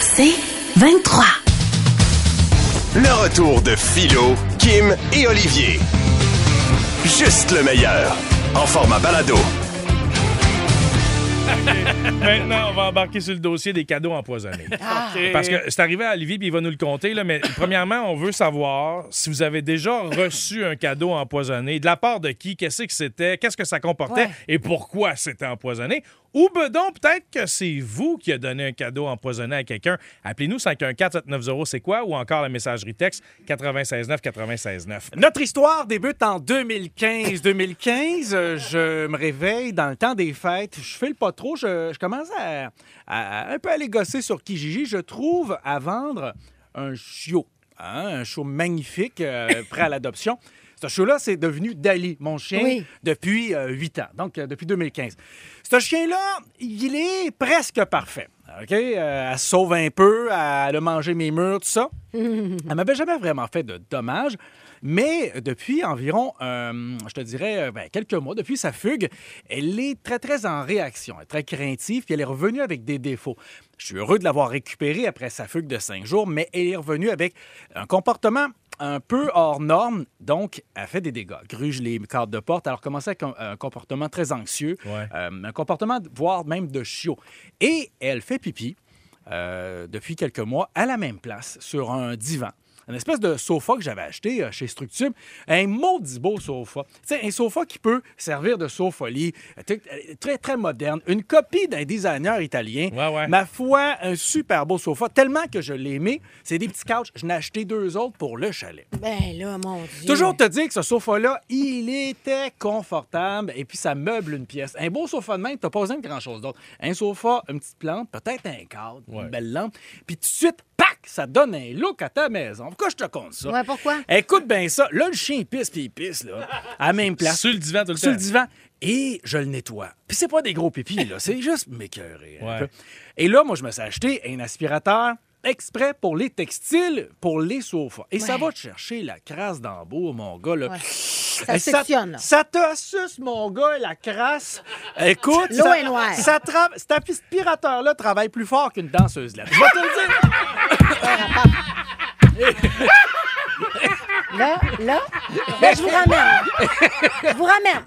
C'est 23. Le retour de Philo, Kim et Olivier. Juste le meilleur. En format balado. Maintenant, on va embarquer sur le dossier des cadeaux empoisonnés. Ah. Parce que c'est arrivé à Olivier, puis il va nous le compter. Là, mais premièrement, on veut savoir si vous avez déjà reçu un cadeau empoisonné. De la part de qui? Qu'est-ce que c'était? Qu'est-ce que ça comportait? Ouais. Et pourquoi c'était empoisonné? Ou bedon, peut-être que c'est vous qui a donné un cadeau empoisonné à quelqu'un. Appelez-nous 514-790, c'est quoi? Ou encore la messagerie texte 969 969. Notre histoire débute en 2015-2015. Euh, Je me réveille dans le temps des fêtes. Je file pas trop. Je, commence à, à- un peu aller gosser sur Kijiji. Je trouve à vendre un chiot. hein, un chiot magnifique, euh, prêt à l'adoption. Ce chiot-là, c'est devenu Dali, mon chien, Oui. depuis euh, 8 ans, donc euh, depuis 2015. Ce chien-là, il est presque parfait. OK? Euh, elle sauve un peu, elle a mangé mes murs, tout ça. Elle m'avait jamais vraiment fait de dommages, mais depuis environ, euh, je te dirais, ben, quelques mois, depuis sa fugue, elle est très, très en réaction, elle est très craintive, puis elle est revenue avec des défauts. Je suis heureux de l'avoir récupérée après sa fugue de cinq jours, mais elle est revenue avec un comportement un peu hors norme, donc elle fait des dégâts. Gruge les cadres de porte, alors commençait avec un, un comportement très anxieux, Ouais. euh, un comportement, voire même de chiot. Et elle fait pipi euh, depuis quelques mois à la même place, sur un divan. Une espèce de sofa que j'avais acheté euh, chez Structube. Un maudit beau sofa. Tu sais, un sofa qui peut servir de sofa-lit, euh, euh, très, très moderne. Une copie d'un designer italien. Ouais, ouais. Ma foi, un super beau sofa. Tellement que je l'ai aimé. C'est des petits couches. Je n'ai acheté deux autres pour le chalet. Ben là, mon Dieu. Toujours te dire que ce sofa-là, il était confortable et puis ça meuble une pièce. Un beau sofa de même, t'as pas besoin de grand-chose d'autre. Un sofa, une petite plante, peut-être un cadre, Ouais. une belle lampe, puis tout de suite, ça donne un look à ta maison. Pourquoi je te compte ça? Ouais, pourquoi? Écoute bien ça. Là, le chien pisse puis il pisse, là, à même place. Sur le divan tout le Sur le divan. Et je le nettoie. Puis c'est pas des gros pipis, là. C'est juste m'écœurer. Ouais. Et là, moi, je me suis acheté un aspirateur exprès pour les textiles, pour les sofas. Et ça va te chercher la crasse d'embout, mon gars, là. Ouais. Ça sectionne, là. Ça te suce, mon gars, la crasse. Écoute, L'eau ça- est noire. Ça tra- Cet aspirateur-là travaille plus fort qu'une danseuse là. Je vais te le dire. Là, là, là, je vous ramène. Je vous ramène.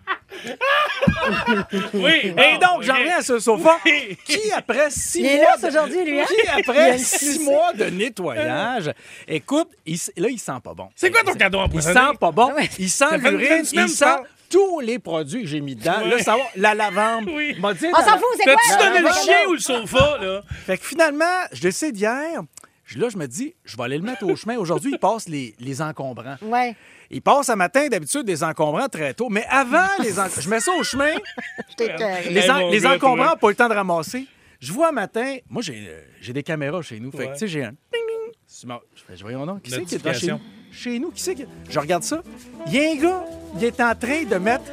Oui. Et donc, j'en reviens à ce sofa qui, après six Il est mois... là, de- aujourd'hui, lui, hein? Qui, Il a après une six mois de nettoyage, écoute, il s- là, il sent pas bon. C'est quoi ton cadeau Il empoisonné? sent pas bon. Ouais. Il sent Ça fait une l'urine. semaine, Il ça. sent tous les produits que j'ai mis dedans. Là, ça va, la lavande. Oui. m'a dit On s'en fout, c'est quoi? T'as-tu donné le chien ou le sofa, là? Fait que finalement, je décide hier, là, je me dis, je vais aller le mettre au chemin. Aujourd'hui, il passe les, les encombrants. Ouais. Il passe à matin, d'habitude, des encombrants très tôt. Mais avant les encombrants, je mets ça au chemin. Les, en- les encombrants n'ont pas eu le temps de ramasser. Je vois un matin, moi, j'ai euh, j'ai des caméras chez nous. Fait que, tu sais, j'ai un Je fais, voyons donc, qui c'est qui est dans chez nous? Chez nous, qui c'est qui? Je regarde ça. Il y a un gars, il est en train de mettre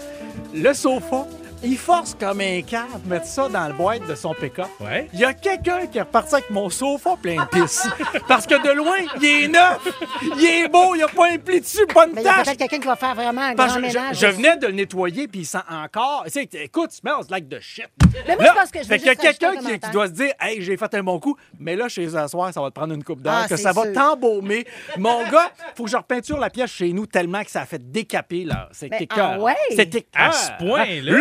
le sofa. Il force comme un cave mettre ça dans le boîte de son pick-up. Ouais. Il y a quelqu'un qui est reparti avec mon sofa plein de pisse. Parce que de loin, il est neuf, il est beau, il n'y a pas un pli dessus, pas une Mais il y a tache. peut-être quelqu'un qui va faire vraiment un Parce grand que je, ménage. je venais de le nettoyer, puis il sent encore. Tu sais, écoute, smells like the shit. Mais moi, Là, je pense que je veux fait qu'il y a juste rajouter quelqu'un un qui, qui commentaire. doit se dire Hey, j'ai fait un bon coup, mais là, chez eux à soir, ça va te prendre une coupe d'heure, Ah, que c'est ça va sûr. t'embaumer. Mon gars, faut que je repeinture la pièce chez nous tellement que ça a fait décaper, là. C'est Mais, écœurant. ah ouais? C'est écœurant. À ce point-là?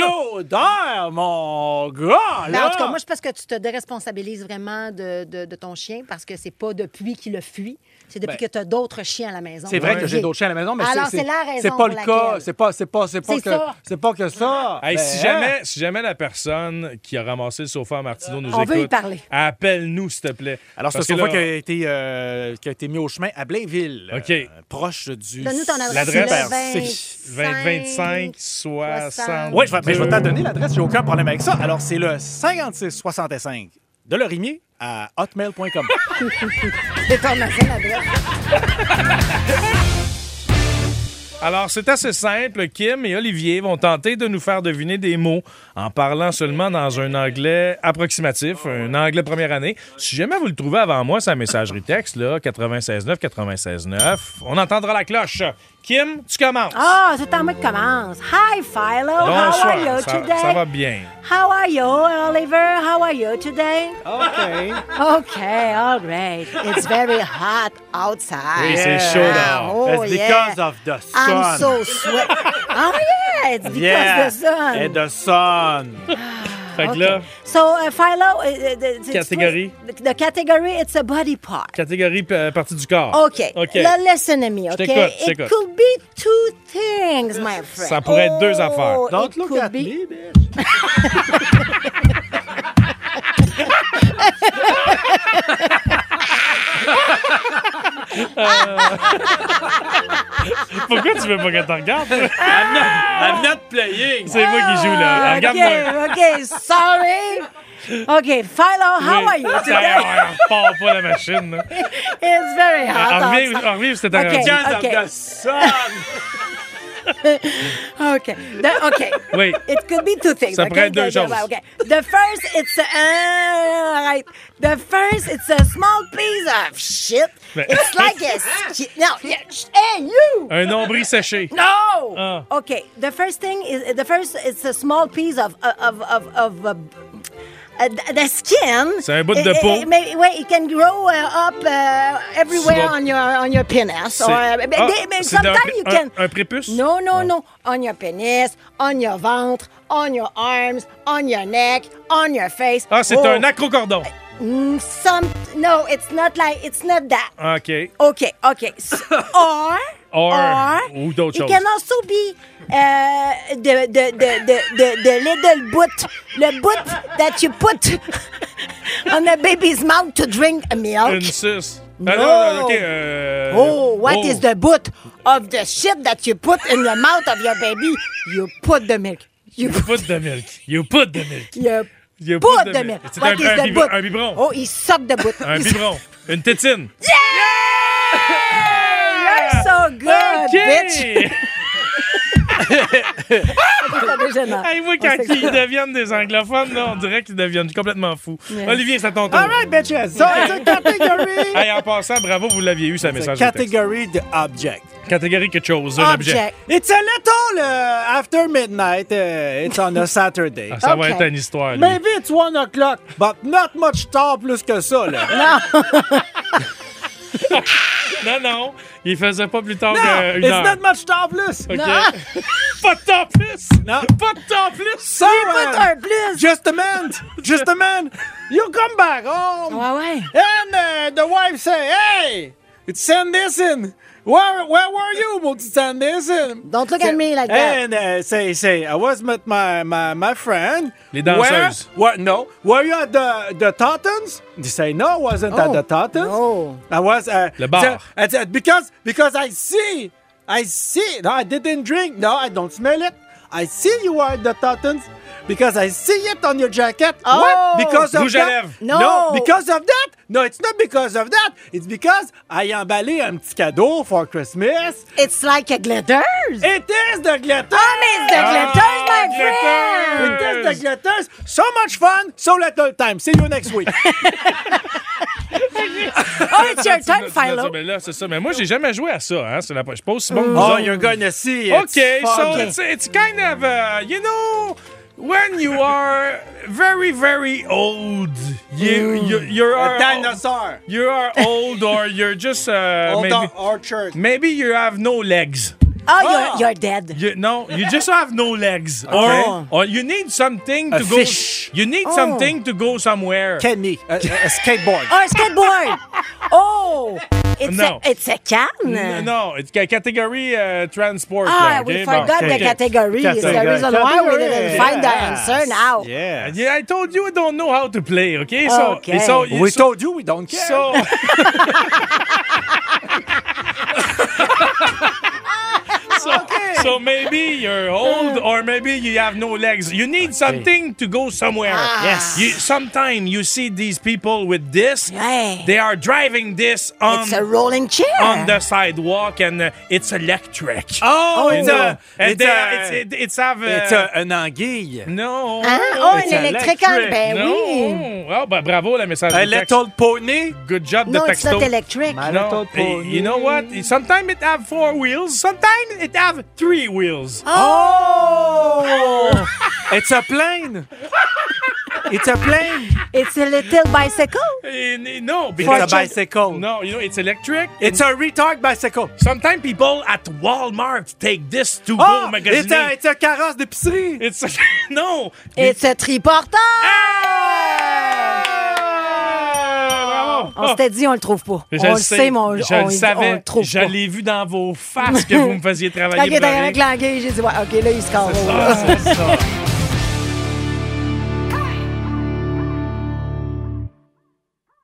Mon gars, là. Ben, en tout cas, moi, je pense que tu te déresponsabilises vraiment de, de- de ton chien parce que c'est pas depuis qu'il a fui, c'est depuis Ben, que tu as d'autres chiens à la maison. C'est vrai que j'ai d'autres chiens à la maison, mais Alors, c'est c'est la raison C'est pas le cas. C'est pas, c'est pas, c'est pas que, ça. c'est pas que ça. Hey, Ben, si, jamais, si jamais la personne qui a ramassé le sofa à Martineau nous On écoute, veut y parler. appelle-nous, s'il te plaît. Alors, c'est que sofa là, qui, a été, euh, qui a été mis au chemin à Blainville, OK. euh, proche du... Donne-nous ton adresse. L'adresse, c'est le c'est 20, 25, 60. Oui, je vais, donner l'adresse, j'ai aucun problème avec ça. Alors, c'est le 5665 Delorimier à hotmail.com. C'est ton. Alors, c'est assez simple. Kim et Olivier vont tenter de nous faire deviner des mots en parlant seulement dans un anglais approximatif, un anglais première année. Si jamais vous le trouvez avant moi, c'est la messagerie texte, là, 96.9, 96.9. On entendra la cloche. Kim, tu commences. Ah, c'est à moi qui commence. Hi, Philo. How are you Ça, today? ça va bien. How are you, Oliver? How are you today? OK. Okay, all right. It's very hot outside. Oui, c'est chaud dehors. Oh, It's yeah. because of the sun. I'm so sweat. oh, yeah, it's because yeah. the sun. And the sun. Fait que Okay. là, So, uh, Philo, uh, uh, Category? The, the category, it's a body part. catégorie euh, partie du corps. Okay. OK. Now listen to me, okay? t'écoute, je It could be two things, my friend. Ça pourrait être deux affaires. Oh, Don't it look could at be- me, bitch. Pourquoi tu veux pas que tu regardes? toi? I'm not, I'm not playing. C'est moi qui joue, là. Regarde-moi. Ah, Okay, okay, sorry. Okay, Philo, how Oui. are you Ça, today? on repart pas la machine. It's very hot On revient, on revient OK. arrêté. Because Okay. of the sun. Okay. The- okay. Wait. It could be two things. Ça okay? pourrait être deux choses. Okay. The first, it's a, uh, right. The first, it's a small piece of shit. Mais- It's like a no. yeah, Hey, you. Un nombril séché. No. Ah. Okay. The first thing is the first. It's a small piece of of of of. of uh, the skin. C'est un bout de peau. Wait, it can grow uh, up uh, everywhere on your on your penis. Or, uh, but Ah, they- but sometimes you un- can. un prépuce? No, no, no. On your penis, on your ventre, on your arms, on your neck, on your face. Ah, c'est Oh, un acrocordon. mm, Some. No, it's not like. It's not that. OK. Okay, okay. S- or, Or, ou d'autres it can also be uh, the, the, the, the, the, the little boot, the boot that you put on a baby's mouth to drink a milk. Une suce. No. Ah, non, non, OK. euh, Oh, what oh. is the boot of the shit that you put in the mouth of your baby? You put the milk. You You put the milk. You put the milk. You You the the milk. milk. C'est What un- is un biberon. Oh, he sucked the boot. Un biberon. Une tétine. You're so good, bitch. Ça. Hey, moi, quand sait ils ça. deviennent des anglophones, là, on dirait qu'ils deviennent complètement fous. Yeah. Olivier, ton tour. All right, bitches. So it's a category. Hey, en passant, bravo, vous l'aviez eu, a message. de texte. category de object. Catégorie quelque chose, un objet. Object. It's a little uh, after midnight. Uh, it's on a Saturday. Ah, ça va Ok. être une histoire, lui. Maybe it's one o'clock, but not much tard plus que ça. Là. Non, non, il faisait pas plus tard qu'une it's heure. not much tard plus. OK. pas de temps plus. Non. Pas de temps plus. So, Put uh, un plus. just a man, just a man. You come back home, Ouais, ouais. and uh, the wife say, "Hey, it's Sanderson. Where, where were you, Multi Sanderson?" Don't look at me like that. And uh, say, say, I was with my my, my friend. Les danseuses. Where, what? No. Were you at the the Tottens? They say no, I wasn't at Oh, the Tottens. no. I was. Uh, Le bar. I said, because because I see, I see. No, I didn't drink. No, I don't smell it. I see you are the Tottens. Because I see it on your jacket. Oh. What? Because of that? No. because of that? No, it's not because of that. It's because I emballé un petit cadeau for Christmas. It's like a glitters. It is the glitter. Oh, it's the glitters, my glitters. It friend. is the glitters. So much fun, so little time. See you next week. Oh, it's your turn, Tu l'as dit, Philo. Mais là, c'est ça. Mais moi, j'ai jamais joué à ça. Hein? C'est la... Je suis pas aussi bon que vous oh, you're gonna see. Okay, It's so it's, it's kind of, uh, you know, when you are very, very old, you, you, you a are... dinosaur. You are old or you're just... Uh, Hold maybe, orchard. maybe you have no legs. Oh, Oh. you're, you're dead. You, no, you just have no legs. Okay. Or, or you need something A to go... fish. You need Oh. something to go somewhere. Kenny, a, a- a skateboard. Oh, a skateboard. Oh, it's No. a, it's a can. N- No, it's ca- category uh, transport. Ah, là, we okay? forgot Bon, the okay. category. It's the Category. reason why we didn't find the yes. answer now. Yeah. Yeah, I told you I don't know how to play, okay? So, Okay. so, We so, told you we don't care. so, so, So maybe you're old or maybe you have no legs. You need something to go somewhere. Yes. You, sometimes you see these people with this. Ouais. They are driving this on, It's a rolling chair. on the sidewalk and uh, it's electric. Oh, You it's know? a, And it's they- a, it's, it- it's have uh, it's a- un anguille. No. Hein? Oh, It's un électrique, electric. ben non. oui. Oh, ben, bravo, la message A de texte. little pony. Good job No, de it's texto. not electric. No, little eh, pony. you know what? Sometimes it have four wheels. Sometimes it have three wheels. Oh! It's a plane. It's a plane. It's a little bicycle. No, It's because a bicycle. no, you know it's electric. It's a retard bicycle. Sometimes people at Walmart take this to Oh, go it's a, it's a carrosse d'épicerie. It's no. It's a triporteur. On s'était dit, on le trouve pas. Je on le sait, mais on, je on- le on savais. le trouve je l'ai vu dans vos faces que vous me faisiez Quand travailler. il était avec j'ai dit, ouais, OK, là, il se carre. Ah, c'est ça.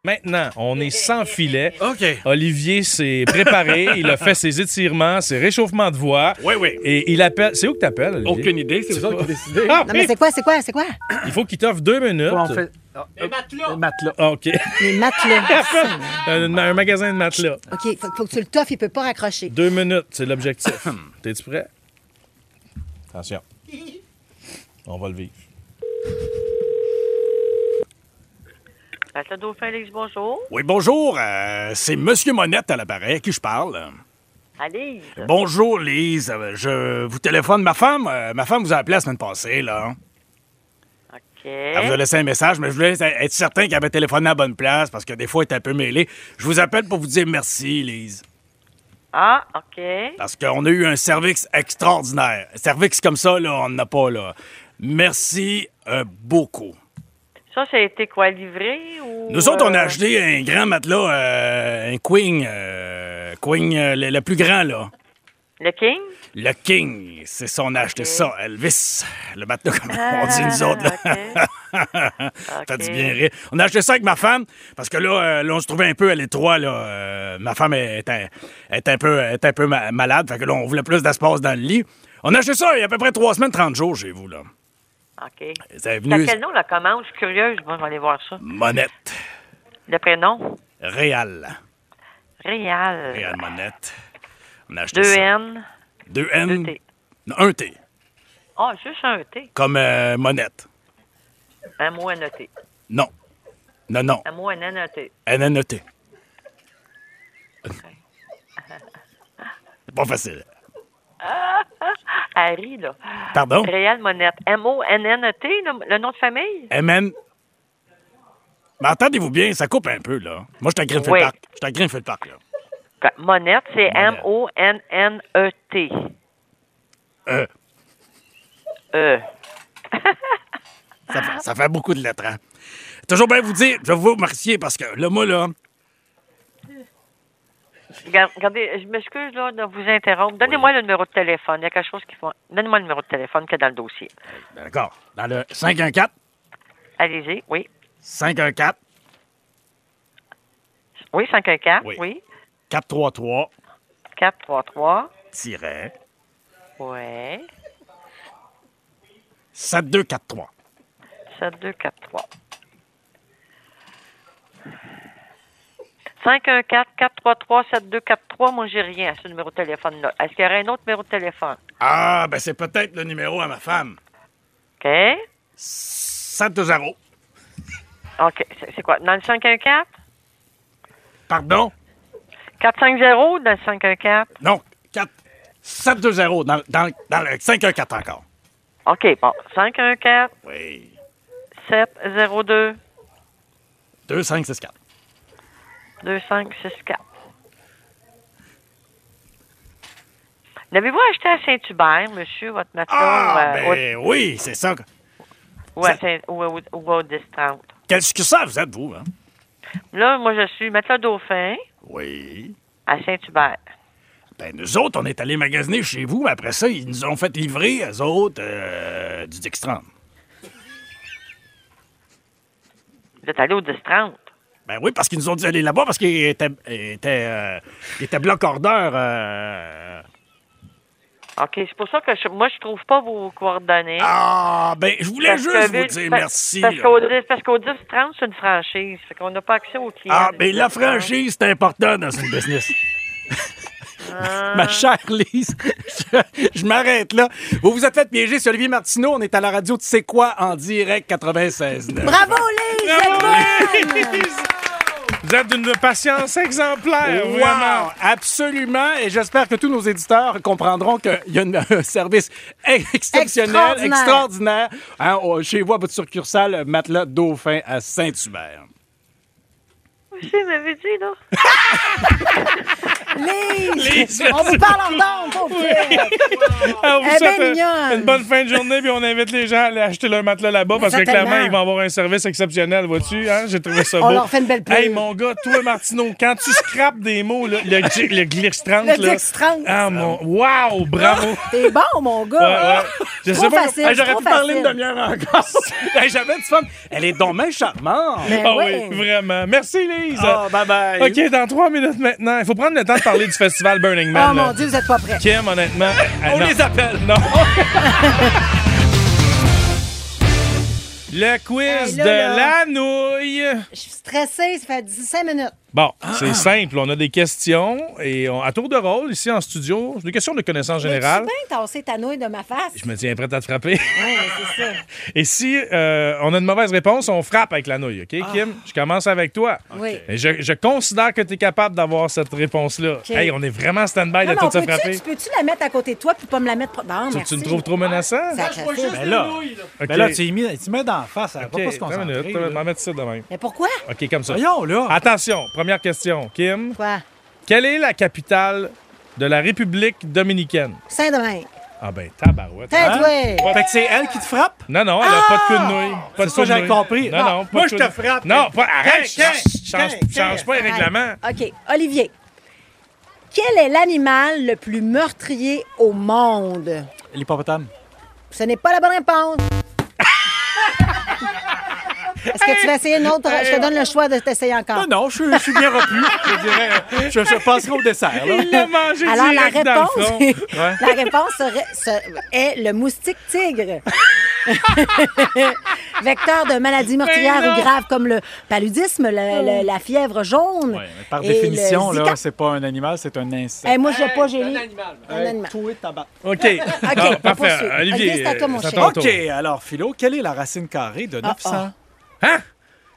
Maintenant, on est sans filet. OK. Olivier s'est préparé, il a fait ses étirements, ses réchauffements de voix. Oui, oui. Et il appelle. C'est où que t'appelles, Olivier? Aucune idée, c'est vous autres qui décidez. Ah, Non, mais c'est quoi, c'est quoi, c'est quoi? Il faut qu'il t'offre deux minutes. On fait? Les matelas. Les matelas. Ah, OK. Les matelas. un, un magasin de matelas. OK, faut, faut que tu le toffes, il peut pas raccrocher. Deux minutes, c'est l'objectif. T'es-tu prêt? Attention. On va le vivre. Félix, bonjour. Oui, bonjour. euh, c'est Monsieur Monette à l'appareil à qui je parle. Allez. Bonjour, Lise. Euh, Je vous téléphone. Ma femme, euh, ma femme vous a appelé la semaine passée, là. OK. Elle vous a laissé un message, mais je voulais être certain qu'elle avait téléphoné à la bonne place parce que des fois, elle est un peu mêlée. Je vous appelle pour vous dire merci, Lise. Ah, OK. Parce qu'on a eu un service extraordinaire. Un service comme ça, là, on n'a pas, là. Merci euh, beaucoup. Ça, ça a été quoi, livré ou... Nous autres, on a euh, acheté un grand matelas, euh, un Queen, euh, Queen, euh, le, le plus grand, là. Le King? Le King, c'est ça, on a acheté ça. Elvis, le matelas, comme Ah, on dit nous autres, là. Ça dit Ok. bien rire. On a acheté ça avec ma femme, parce que là, là on se trouvait un peu à l'étroit, là. Ma femme est un, est un peu, est un peu ma- malade, fait que là, on voulait plus d'espace dans le lit. On a acheté ça il y a à peu près trois semaines, 30 jours chez vous, là. OK. C'est venu quel nom, la commande? Je suis curieuse. Moi, je vais aller voir ça. Monette. Le prénom? Réal. Réal. Réal Monette. On a acheté Deux ça. N, N. Non, un T. Ah, juste un T. Comme euh, Monette. M-O-N-E-T. Non. Non, non. M-O-N-N-E-T. N-N-E-T. C'est pas facile. Harry, là. Pardon? Réal Monette. M-O-N-N-E-T, le, le nom de famille? MN. Mais entendez-vous bien, ça coupe un peu, là. Moi, je Greenfield Oui. Park. Je suis à Greenfield Park, là. Monette, c'est. M-O-N-N-E-T. E. ça, fait, ça fait beaucoup de lettres, hein. Toujours bien vous dire, je vais vous remercier parce que là, moi, là, Regardez, je m'excuse là, de vous interrompre. Donnez-moi le numéro de téléphone. Il y a quelque chose qui faut. Donnez-moi le numéro de téléphone qu'il y a dans le dossier. d'accord, dans le 514, Allez-y, oui. 514, Oui, 514, Oui. oui. 433, 433, tiret, ouais. 7243. 7243. 514-433-7243, moi j'ai rien à ce numéro de téléphone-là. Est-ce qu'il y aurait un autre numéro de téléphone? Ah, ben c'est peut-être le numéro à ma femme. OK? 720. OK. C'est quoi? Dans le 514? Pardon? 450 dans le 514? Non, 4, 720 dans, dans, dans le 514 encore. OK, bon. 514 Oui. 702 2564. 2564. L'avez-vous acheté à Saint-Hubert, monsieur, votre matelas? Ah, à- ben oui, c'est ça. ou, à Saint- ou, ou- ou au Distrant? Quel succursale vous êtes, vous, hein? Là, moi, je suis matelas Dauphin Oui. à Saint-Hubert. Ben, nous autres, on est allés magasiner chez vous, mais après ça, ils nous ont fait livrer, eux autres, euh, du Dextran. Vous êtes allé au Distrant? Ben oui, parce qu'ils nous ont dit d'aller là-bas parce qu'ils étaient, étaient, euh, ils étaient bloc order. euh, OK, c'est pour ça que je- moi, je trouve pas vos coordonnées. Ah, ben, je voulais Parce juste que vous dire parce- merci. Parce là. qu'au 10 parce 10 30, c'est une franchise. Fait qu'on n'a pas accès aux clients. Ah, ben, la 10 30. franchise, c'est important dans une business. Ah. Ma chère Lise, je, je m'arrête là. Vous vous êtes fait piéger, c'est Olivier Martineau. On est à la radio Tu sais quoi en direct 96. Bravo, Lise! c'est bonne! Vous êtes d'une patience exemplaire, Wow, vraiment. absolument. Et j'espère que tous nos éditeurs comprendront qu'il y a une- un service exceptionnel, Extraordinaire. extraordinaire, hein, chez vous à votre succursale Matelas Dauphin à Saint-Hubert. Vous m'avez dit, là. Lise! Lise, On vous parle en ondes, pauvre petite. Ah, on vous Elle est souhaite bien euh, mignonne. une bonne fin de journée, puis on invite les gens à aller acheter leur matelas là-bas parce que Certainement. clairement, ils vont avoir un service exceptionnel, vois-tu? Hein? J'ai trouvé ça beau. On leur fait une belle pub. Hey, mon gars, toi, Martineau, quand tu scrapes des mots, là, le, gi- le glitch 30, Le là. Glitch 30. Ah, mon. Wow, bravo! T'es bon, mon Ouais, gars. ouais. Je Trop sais pas. facile. Hey, J'aurais trop pu parler une facile. demi-heure encore. Hey, J'avais du fun. Elle est donc bien charmante. Mais Ah ouais. oui, vraiment. Merci, Lise. Ah, bye bye. OK, dans trois minutes maintenant, il faut prendre le temps de parler du festival Burning Man. Oh là. mon Dieu, vous êtes pas prêts. Kim, honnêtement. On non. les appelle. Non. Le quiz Hey, là, de là. la nouille. Je suis stressée, ça fait 15 minutes. Bon, c'est simple. On a des questions et on- à tour de rôle, ici en studio, des questions de connaissance générale. Tu bien ta nouille de ma face? Je me tiens prête à te frapper. Ouais, c'est ça. Et si euh, on a une mauvaise réponse, on frappe avec la nouille, OK, Kim? Je commence avec toi. Oui. Et je, je considère que tu es capable d'avoir cette réponse-là. OK. Hey, on est vraiment stand-by de tout se frapper. tu peux-tu la mettre à côté de toi puis pas me la mettre... Bon, Tu, merci. tu me trouves trop menaçant? Sacrifice. Ben là, OK. ben là tu mets, tu mets d'en face. Elle va OK, pas se concentrer. minute. Je vais là. m'en mettre ça de même. Mais pourquoi? OK, comme ça. Voyons, là. Attention, première question. Kim, Quoi? quelle est la capitale de la République dominicaine? Saint-Domingue. Ah ben, tabarouette. Ouais. Fait que c'est elle qui te frappe? Non, non, elle a pas de coup de nouille. Pas de ça, j'avais nouille. compris. Non, Ah, non, pas moi, de je te frappe. Non, pas, arrête! Change, change pas les règlements. OK. Olivier. Quel est l'animal le plus meurtrier au monde? L'hippopotame. Ce n'est pas la bonne réponse. Est-ce que tu vas essayer une autre? Je te donne le choix de t'essayer encore. Non, non, je, je suis bien repu. Je dirais, je, je passerai au dessert. Là. Il l'a mangé Alors, la direct dans le réponse, la réponse serait- se- est le moustique tigre. Vecteur de maladies meurtrières Mais non. ou graves comme le paludisme, le- le- la fièvre jaune. Ouais, mais par définition, là, c'est pas un animal, c'est un insecte. Eh, moi, je n'ai pas gélé. Un animal. Toi, tabac. OK. OK, Ah, on parfait. Olivier, Olivier, c'est à toi, mon c'est à cher. ton OK, alors, Philo, quelle est la racine carrée de 900? Hein?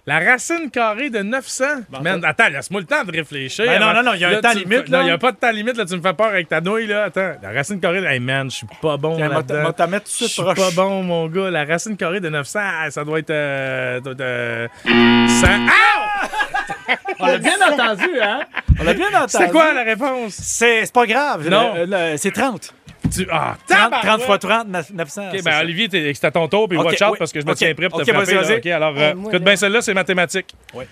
La racine carrée de 900? Man, attends, laisse-moi le temps de réfléchir. Ben non, non, non, il y a un Là, temps limite, là. Non, il n'y a pas de temps limite. Là, tu me fais peur avec ta nouille. Là. Attends, la racine carrée de... Hey, man, je suis pas bon de Je suis pas bon, mon gars. La racine carrée de 900, ah, ça doit être... Euh, doit être, euh, 100. Ah! On l'a bien entendu, hein? On l'a bien entendu. C'est quoi la réponse? C'est c'est pas grave. Non. C'est 30. Tu... Ah, 30, tabarouette! 30 fois 30, 900. OK, ben ça. Olivier, t'es- c'est à ton tour, puis OK, watch out oui. parce que je me OK, tiens prêt pour te OK, frapper. vas-y, là. vas-y. OK, alors, euh, écoute là- bien celle-là, c'est mathématique. Oui.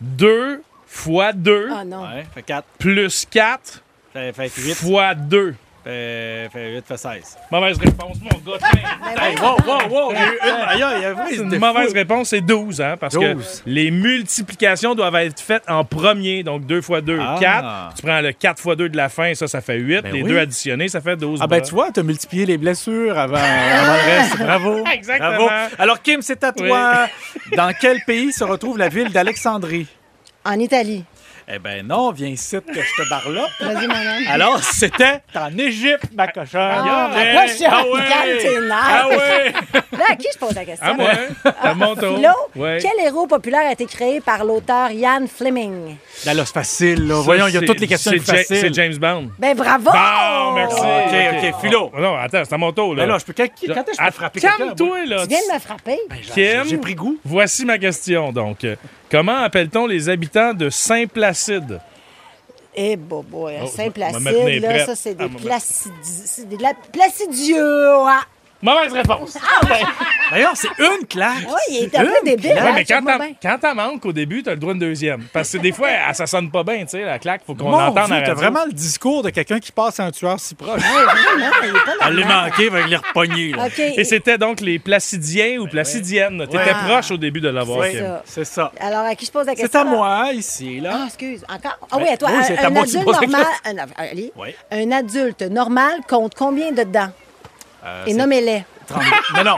2 fois 2 Ah non. Ouais, fait 4. plus 4 Fait, fait 8. fois 2. Fait, fait 8, fait 16. Mauvaise réponse, mon gars. tiens. Hey, wow, wow, wow! Il y a eu une. Aïe, aïe, aïe, C'est c'était une mauvaise fou. réponse, c'est 12, hein, parce 12. que les multiplications doivent être faites en premier, donc 2 fois 2, Ah. 4. Tu prends le 4 fois 2 de la fin, ça, ça fait 8. Ben les oui. deux additionnés, ça fait 12. Ah ben tu vois, t'as multiplié les blessures avant, avant le reste. Bravo. Exactement. Bravo. Alors Kim, c'est à toi. Dans quel pays se retrouve la ville d'Alexandrie? En Italie. Eh ben non, viens ici que je te barlope. Vas-y, mon homme. Alors, c'était en Égypte, ma cochonne. Ah, ma cochonne, Ah ouais. calme tes nerfs. Ah ouais. Là, à qui je pose la question? À moi, hein? à mon tour. Philo, Ouais. quel héros populaire a été créé par l'auteur Ian Fleming? Là, là, c'est facile. Là. Ça, Voyons, il y a toutes les questions faciles. C'est James Bond. Ben bravo! Bon, merci. OK, OK, Philo. Oh, non, attends, c'est à mon tour, là. Ben là, je peux... Quand, quand est-ce que je peux frapper quelqu'un? Calme-toi, là. Tu viens de me frapper. Kim, J'ai pris goût. Voici ma question, donc. Comment appelle-t-on les habitants de Saint-Placide? Eh, bobo, Oh, je vais Saint-Placide, là, ça, c'est Ah, des placidi- des la- placidieux. Ah. Mauvaise réponse. D'ailleurs, c'est une claque. Oui, il est un peu Une débile. Ouais, hein, mais quand check-moi t'en- bien. quand t'en manques au début, t'as le droit à une deuxième. Parce que des fois, elle- ça sonne pas bien, tu sais, la claque, faut qu'on Mon entende Dieu, la t'as radio. vraiment le discours de quelqu'un qui passe à un tueur si proche. Vraiment, il est pas Elle l'est là-dedans. manqué, va les repogner. là. OK. Et c'était donc les Placidiens ou Placidiennes. T'étais proche au début de l'avoir, Oui, Kim. ça. c'est ça. Alors, à qui je pose la question? C'est à moi, ici, Ah, là. excuse. Encore? Ah oui, à toi. oui, Un- c'est à un, moi que tu adulte poses la normal. Un, allez. Oui. Un adulte normal compte combien de dents? Euh, Et nommez-les. 32 Non, non.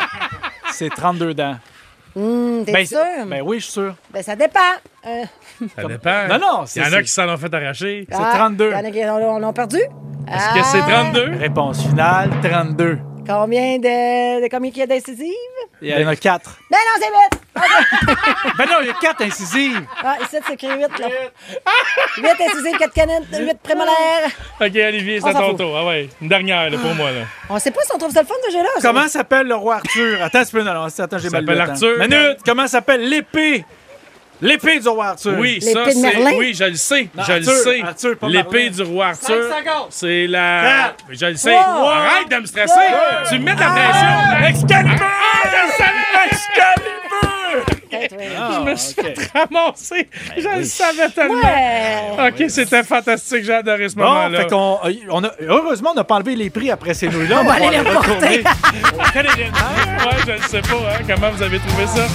C'est 32 dents. Hum, T'es Ben, sûr? Ben oui, je suis sûr. Ben, ça dépend. Euh, Ça dépend. Non, non, Il c'est- y en a c'est- qui s'en ont fait arracher. C'est ah, 32. Il y en a qui l'ont l'ont perdu. Est-ce que c'est Ah, 32? Réponse finale, 32. Combien de, de combien il y a d'incisives? Il y en a 4. Ben non, c'est 8! Ben non, il y a 4 incisives. Ah, ici, c'est écrit 8, là. 8 incisives, 4 canettes, 8 prémolaires. OK, Olivier, c'est s'en ton tour. Ah ouais, une dernière là, pour moi. Là. On sait pas si on trouve ça le fun, ce jeu-là. ça. Comment s'appelle le roi Arthur? Attends, c'est non, non, attends, j'ai mal lu. s'appelle. Arthur. Minute! Comment s'appelle l'épée? L'épée du roi Arthur. Oui, ça, de c'est. Oui, je le sais. Non, je le Arthur, sais. Arthur, pas L'épée Merlin. du roi Arthur. Cinq secondes. C'est la. Quatre. Je le sais. Trois. Arrête de me stresser. Deux. Tu me mets de la pression. Excalibur! Ah, je le savais! Excalibur! Je me suis ok. fait ramasser. Je le oui. savais tellement. Ouais. OK, c'était fantastique. J'ai adoré ce Bon, moment-là. fait qu'on, euh, on a, heureusement, on n'a pas enlevé les prix après ces nouilles-là. On va aller les Canadien. Ouais, je ne sais pas. Hein, comment vous avez trouvé ça?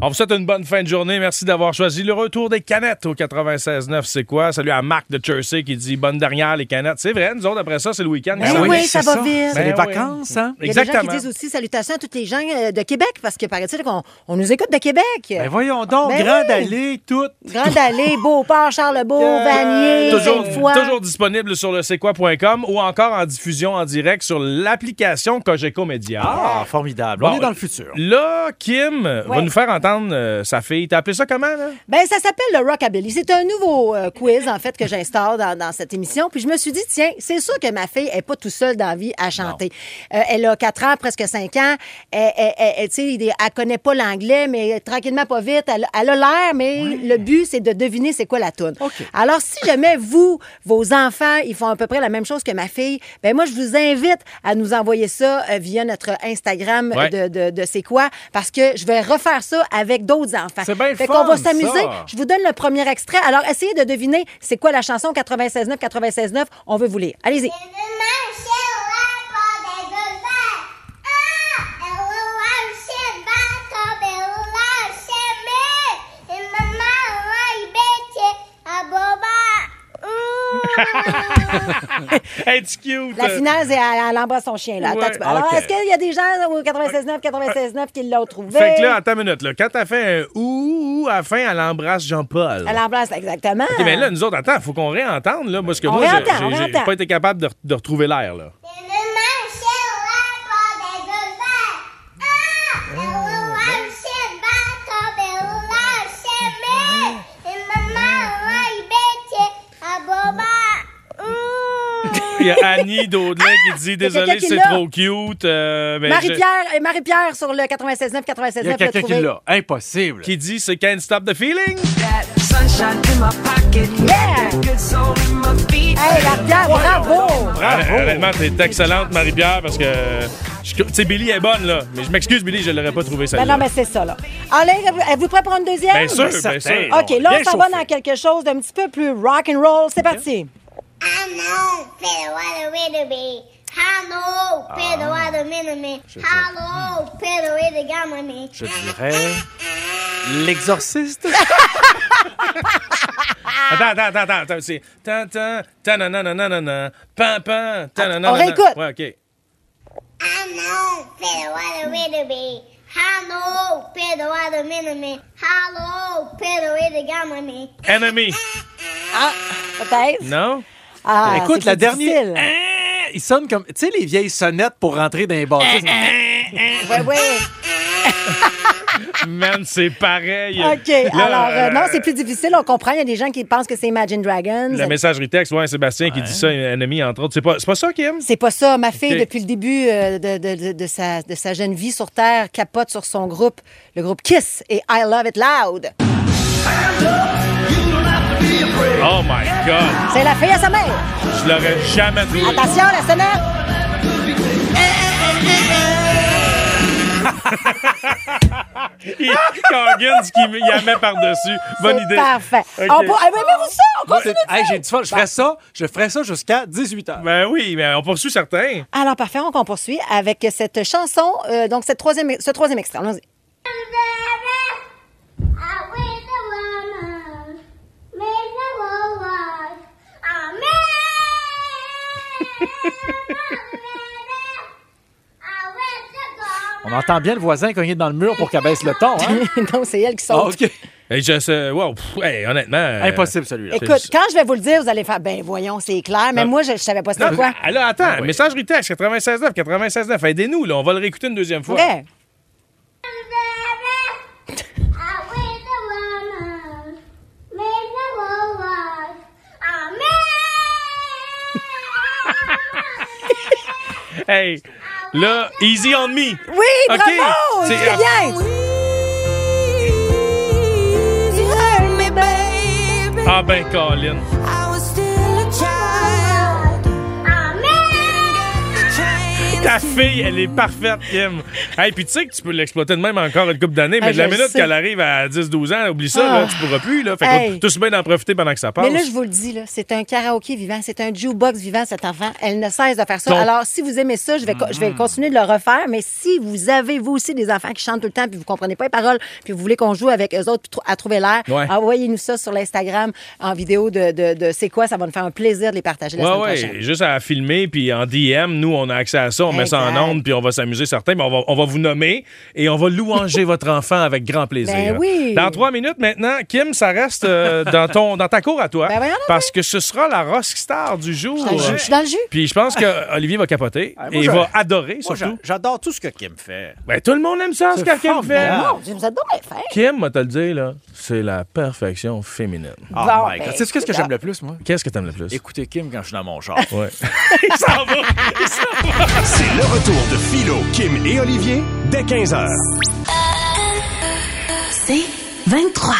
On vous souhaite une bonne fin de journée. Merci d'avoir choisi le retour des canettes au 96.9. C'est quoi? Salut à Marc de Jersey qui dit bonne dernière, les canettes. C'est vrai, nous autres, après ça, c'est le week-end. Ben Ah oui, ça va vite. C'est les oui. vacances, hein? Il y a des gens Exactement. qui disent aussi salutations à tous les gens euh, de Québec, parce que paraît-il qu'on on nous écoute de Québec. Ben voyons donc, Ben Grande oui. Allée, tout. Grande Allée, Beauport, Charlebourg, Vanier, Toujours, disponible sur le c'est quoi.com ou encore en diffusion en direct sur l'application Cogeco Média. Ah, formidable. Bon, on est dans le futur. Là, Kim va nous faire entendre euh, sa fille. T'as appelé ça comment, là? Ben, ça s'appelle le Rockabilly. C'est un nouveau euh, quiz, en fait, que j'instaure dans, dans cette émission. Puis je me suis dit, tiens, c'est sûr que ma fille n'est pas tout seule dans la vie à chanter. Euh, elle a 4 ans, presque 5 ans. Elle, elle, elle- connaît pas l'anglais, mais tranquillement, pas vite. Elle, a l'air, mais le but, c'est de deviner c'est quoi la toune. Alors, si jamais vous, vos enfants, ils font à peu près la même chose que ma fille, ben moi, je vous invite à nous envoyer ça via notre Instagram Ouais. de, de, de C'est quoi, parce que je vais refaire ça avec d'autres enfants. C'est bien le Fait fun, qu'on va s'amuser. ça. Je vous donne le premier extrait. Alors, essayez de deviner c'est quoi la chanson 96.9, 96.9. On veut vous lire. Allez-y. Hey, tu cute. La finale, c'est elle, elle embrasse son chien. Là. Attends, Ouais. tu peux- Alors, est-ce qu'il y a des gens au 96.9, 96.9 qui l'ont trouvé? Fait que là, attends une minute. Là. Quand t'as fait un ouh, ouh, à la fin, elle embrasse Jean-Paul. Elle embrasse, exactement. OK, mais là, nous autres, attends, faut qu'on réentende, là, parce que On moi, j'ai- pas été capable de, de retrouver l'air, là. Il y a Annie Daudelin qui dit Désolé, c'est trop cute. euh, je- Marie-Pierre, Marie-Pierre sur le 96.9, 96.9. Il y a quelqu'un qui l'a. Impossible. Qui dit c'est Can't Stop the Feeling. Yeah! Hey, Marie-Pierre, bravo! Bravo. Honnêtement, t'es excellente, Marie-Pierre, parce que. Tu sais, Billy est bonne, là. Mais je m'excuse, Billy, je l'aurais pas trouvé Ben celle-là. non, mais c'est ça, là. Alain, êtes-vous prêt pour une deuxième? Bien sûr, certain. bien sûr. OK, là, on s'en va dans quelque chose d'un petit peu plus rock and roll. C'est parti. Hello, Peter, what a. Hello, Peter, what a. Hello, Peter, where the Je dirais. L'exorciste? attends, attends, attends, c'est. Tan, tan, tan, nan, nan, nan, nan, pan, pan, tan, nan, nan, On réécoute. Ouais, OK. Hello, Peter, what a. Hello, Pedro, what a. Hello, Pedro, where the Enemy. Ah, peut-être. Non? Ah, Écoute, c'est la dernière. difficile. Hein, Il sonne comme. Tu sais, les vieilles sonnettes pour rentrer dans les bâtisses. Ouais, ouais. Man, c'est pareil. OK. Là, Alors, euh, euh, non, c'est plus difficile. On comprend. Il y a des gens qui pensent que c'est Imagine Dragons. La messagerie texte, ouais, Sébastien qui dit ça, Enemy, entre autres. C'est pas, c'est pas ça, Kim? C'est pas ça. Ma fille, depuis le début euh, de, de- de- de sa, de sa jeune vie sur Terre, capote sur son groupe, le groupe Kiss et I Love It Loud. My God! C'est la fille à sa mère. Je l'aurais jamais trouvé. Attention, la sonnette. Il- Coggins qui la met par-dessus. Bonne idée. Parfait. On peut... Ah, Aimez-vous ça? On continue de Hey, j'ai du fun. Je ferais ça, je ferais ça jusqu'à 18 h. Ben oui, mais on poursuit certains. Alors, parfait, on poursuit avec cette chanson, euh, donc cette troisième, ce troisième extrait. Allons-y. On entend bien le voisin cogner dans le mur pour qu'elle baisse le ton. Hein? donc, c'est elle qui Ah, saute. OK. Et je sais, wow, pff, hey, honnêtement. euh, Impossible, celui-là. Écoute, quand je vais vous le dire, vous allez faire, ben voyons, c'est clair, mais Non. moi, je, je savais pas c'était Non, quoi. ah, là, attends, Ah oui. messagerie texte 96.9, 96.9, aidez-nous, là, on va le réécouter une deuxième fois. Hey, là, easy on me. Oui, bravo! C'est- C'est bien! Ah ben, Colin. Ta fille, elle est parfaite, Kim. Hey, puis tu sais que tu peux l'exploiter de même encore une couple d'années, mais Ah, de la minute qu'elle arrive à 10-12 ans, oublie ça, Ah. là, tu pourras plus. Là. Fait que tout bien d'en profiter pendant que ça passe. Mais là, je vous le dis, là, c'est un karaoké vivant, c'est un jukebox vivant, cet enfant. Elle ne cesse de faire ça. Alors, si vous aimez ça, je vais, je vais continuer de le refaire. Mais si vous avez, vous aussi, des enfants qui chantent tout le temps, puis vous comprenez pas les paroles, puis vous voulez qu'on joue avec eux autres à trouver l'air, envoyez-nous ça sur l'Instagram en vidéo de, de, de c'est quoi. Ça va nous faire un plaisir de les partager la semaine prochaine. juste à filmer, puis en DM, nous, on a accès à ça, on met ça en ondes, puis on va s'amuser certains, mais on va, on va vous nommer et on va louanger votre enfant avec grand plaisir. Ben oui. Dans trois minutes maintenant, Kim, ça reste euh, dans, ton, dans ta cour à toi, Ben parce que ce sera la rockstar du jour. Je suis dans le jus. Puis je pense que Olivier va capoter Ah, moi, et va adorer, surtout. j'a- j'adore tout ce que Kim fait. Ben, tout le monde aime ça, ce que Kim fait. fin. Kim, va te le dire, là, c'est la perfection féminine. Oh Bon, my ben, God. Tu sais qu'est-ce que j'aime le plus, moi? Qu'est-ce que t'aimes le plus? Écouter Kim quand je suis dans mon char. Ouais. il s'en va! Il s'en va! C'est le retour de Philo, Kim et Olivier dès 15h. C'est 23.